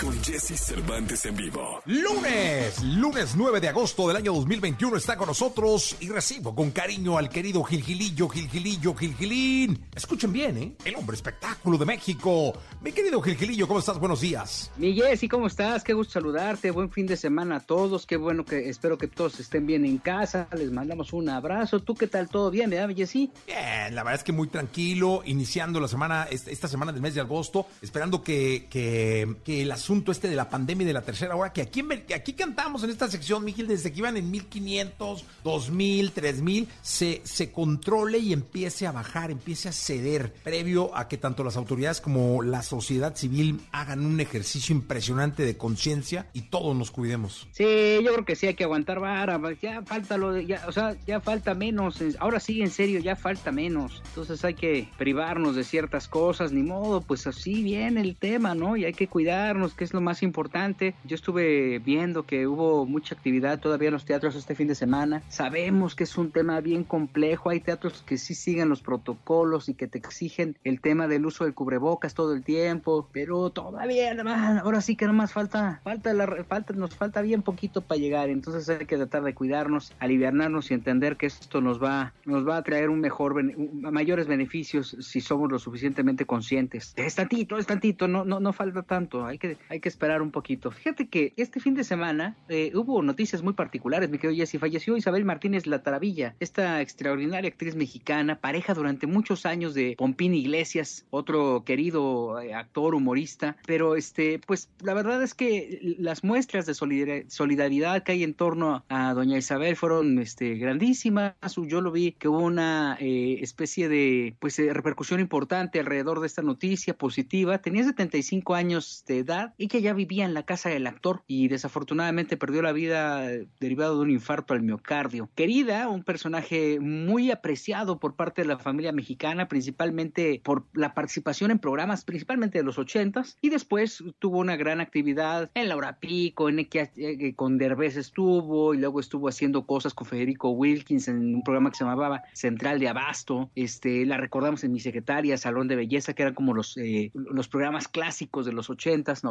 con Jesse Cervantes en vivo. Lunes, lunes 9 de agosto del año 2021 está con nosotros y recibo con cariño al querido Gilgilillo, Gilgilillo, Gilgilín. Escuchen bien, ¿eh? El hombre espectáculo de México. Mi querido Gilgilillo, ¿cómo estás? Buenos días. Mi Jessy, ¿cómo estás? Qué gusto saludarte. Buen fin de semana a todos. Qué bueno que espero que todos estén bien en casa. Les mandamos un abrazo. ¿Tú qué tal? ¿Todo bien, verdad, Jessy? Bien, la verdad es que muy tranquilo, iniciando la semana, esta semana del mes de agosto, esperando que, que, que el asunto este de la pandemia y de la tercera hora, que aquí, aquí cantamos en esta sección, Miguel, desde que iban en 1500, 2000, 3000, se, se controle y empiece a bajar, empiece a ceder, previo a que tanto las autoridades como la sociedad civil hagan un ejercicio impresionante de conciencia y todos nos cuidemos. Sí, yo creo que sí hay que aguantar vara. Ya falta lo de, ya, o sea, ya falta menos. Ahora sí, en serio, ya falta menos. Entonces hay que privarnos de ciertas cosas, ni modo, pues así viene el tema, ¿no? Y hay que cuidarnos, que es lo más importante. Yo estuve viendo que hubo mucha actividad todavía en los teatros este fin de semana. Sabemos que es un tema bien complejo. Hay teatros que sí siguen los protocolos y que te exigen el tema del uso del cubrebocas todo el tiempo, pero todavía, nada, ahora sí que nomás falta, falta, la, falta, nos falta bien poquito para llegar. Entonces hay que tratar de cuidarnos, aliviarnos y entender que esto nos va, nos va a traer un mejor, mayores beneficios si somos lo suficientemente conscientes. Es tantito, es tantito, no, no, no falta tanto. Hay que, hay que esperar un poquito. Fíjate que este fin de semana eh, hubo noticias muy particulares. Me quedo Jessy, falleció Isabel Martínez La Taravilla, esta extraordinaria actriz mexicana, pareja durante muchos años de Pompín Iglesias, otro querido eh, actor humorista. Pero este, pues la verdad es que las muestras de solidar- solidaridad que hay en torno a doña Isabel fueron este, grandísimas. Yo lo vi que hubo una eh, especie de pues eh, repercusión importante alrededor de esta noticia positiva. Tenía 75 años de edad y que ya vivía en la casa del actor y desafortunadamente perdió la vida eh, derivado de un infarto al miocardio. Querida, un personaje muy apreciado por parte de la familia mexicana, principalmente por la participación en programas, principalmente de los ochentas, y después tuvo una gran actividad en La Hora Pico, en que eh, con Derbez estuvo, y luego estuvo haciendo cosas con Federico Wilkins en un programa que se llamaba Central de Abasto. Este, la recordamos en Mi Secretaria, Salón de Belleza, que eran como los, eh, los programas clásicos de los ochentas,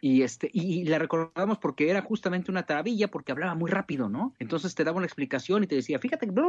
y este, y, y la recordamos porque era justamente una taravilla, porque hablaba muy rápido, ¿no? Entonces te daba una explicación y te decía, fíjate, bla.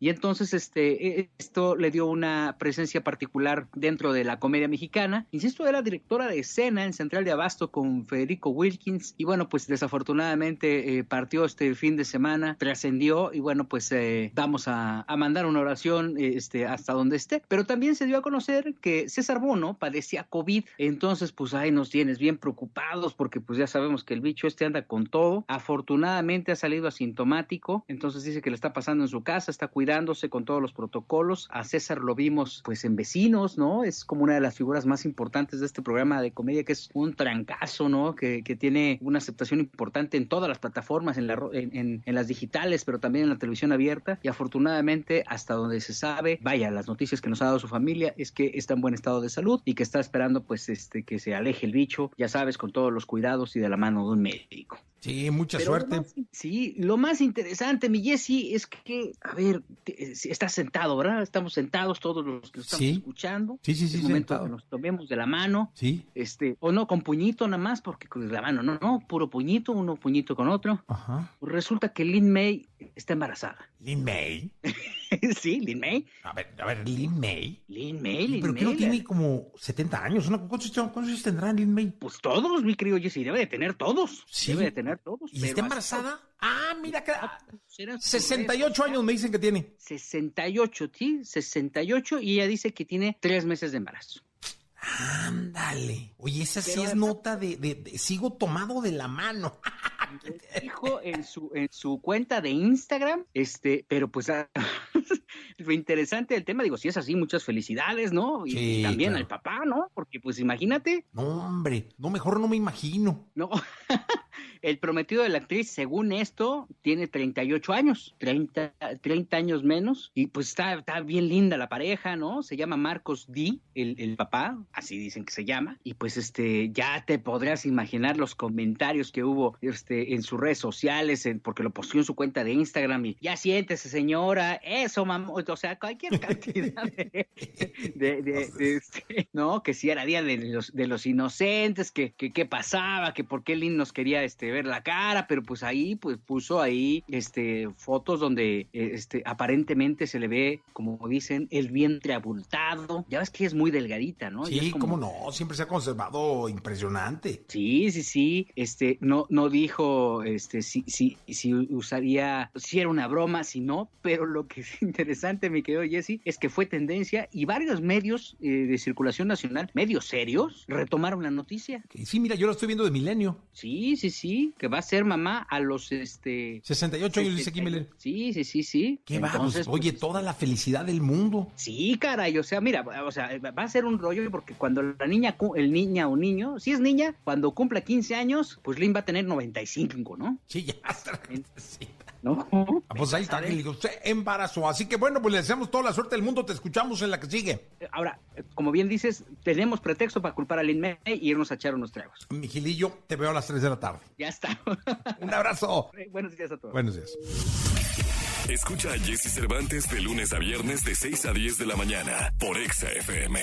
Y entonces este, eh, esto le dio una presencia particular dentro de la comedia mexicana. Insisto, era directora de escena en Central de Abasto con Federico Wilkins, y bueno, pues desafortunadamente eh, partió este fin de semana, trascendió, y bueno, pues eh, vamos a, a mandar una oración eh, este, hasta donde esté. Pero también se dio a conocer que César Bono padecía COVID, entonces pues ahí nos tienes bien preocupados porque pues ya sabemos que el bicho este anda con todo. Afortunadamente ha salido asintomático, entonces dice que le está pasando en su casa, está cuidándose con todos los protocolos. A César lo vimos pues en Vecinos, ¿no? Es como una de las figuras más importantes de este programa de comedia que es un trancazo, ¿no? Que, que tiene una aceptación importante en todas las plataformas, en, la, en, en- en las digitales, pero también en la televisión abierta. Y afortunadamente, hasta donde se sabe, vaya, las noticias que nos ha dado su familia es que está en buen estado de salud y que está esperando pues este que se aleje el bicho, ya sabes, con todos los cuidados y de la mano de un médico. Sí, mucha Pero lo suerte. más- sí, lo más interesante, mi Jesse, es que, a ver, estás sentado, ¿verdad? Estamos sentados todos los que lo estamos Sí. escuchando. Sí, sí, sí, Es momento sentado. que nos tomemos de la mano, Sí. este, o no, con puñito nada más, porque con la mano, no, no, puro puñito, uno puñito con otro. Ajá. Resulta que Lin May está embarazada. Lin May. sí, Lin May. A ver, a ver, Lin May. Lin May, Lin Pero May. que no tiene como 70 años. ¿no? ¿Cuántos, cuántos años tendrá Lin May? Pues todos, mi querido Jesse, debe de tener todos. Sí. Debe de tener todos. ¿Y pero está hasta- embarazada? Ah, mira que... Serán 68 años me dicen que tiene. 68, sí, 68 y ella dice que tiene tres meses de embarazo. Ándale. Oye, esa sí Pero es nota de, de- de- Sigo tomado de la mano. Dijo en su, en su cuenta de Instagram, este, pero pues ah, lo interesante del tema, digo, si es así, muchas felicidades, ¿no? Y, Sí, también claro. al papá, ¿no? Porque pues imagínate, No, hombre. No, mejor no me imagino. ¿no? el prometido de la actriz, según esto, tiene 38 años, 30, 30 años menos, y pues está, está bien linda la pareja, ¿no? Se llama Marcos D, el, el papá, así dicen que se llama, y pues este, ya te podrás imaginar los comentarios que hubo este, en sus redes sociales, en, porque lo posteó en su cuenta de Instagram, y ya siéntese señora, eso, mamá, o sea, cualquier cantidad de, de, de- de, este, ¿no? Que si era día de los, de los inocentes, que, que qué pasaba, que por qué Lynn nos quería este, ver la cara, pero pues ahí pues puso ahí este, fotos donde eh, este, aparentemente se le ve, como dicen, el vientre abultado. Ya ves que es muy delgadita, ¿no? Sí, como- cómo no, siempre se ha conservado impresionante. Sí, sí, sí. Este, no, no dijo, este, si, si, si usaría, si era una broma, si no, pero lo que es interesante, mi querido Jesse, es que fue tendencia y varios medios eh, de circulación nacional, medios serios, retomaron la noticia. Sí, mira, yo lo estoy viendo de milenio. Sí, sí, sí, que va a ser mamá a los, este... 68 años dice Milenio. Sí, sí, sí, sí. ¿Qué va? Pues, oye, pues, toda la felicidad del mundo. Sí, caray, o sea, mira, o sea, va a ser un rollo porque cuando la niña, el niña o niño, si es niña, cuando cumpla 15 años, pues Lynn va a tener 95, ¿no? Sí, ya está. Sí. ¿No? Ah, Pues ahí está, se embarazó. Así que bueno, pues le deseamos toda la suerte del mundo. Te escuchamos en la que sigue. Como bien dices, tenemos pretexto para culpar a Lin May y irnos a echar unos tragos. Miguelillo, te veo a las 3 de la tarde. Ya está. Un abrazo. Buenos días a todos. Buenos días. Escucha a Jesse Cervantes de lunes a viernes de 6 a 10 de la mañana por Exa FM.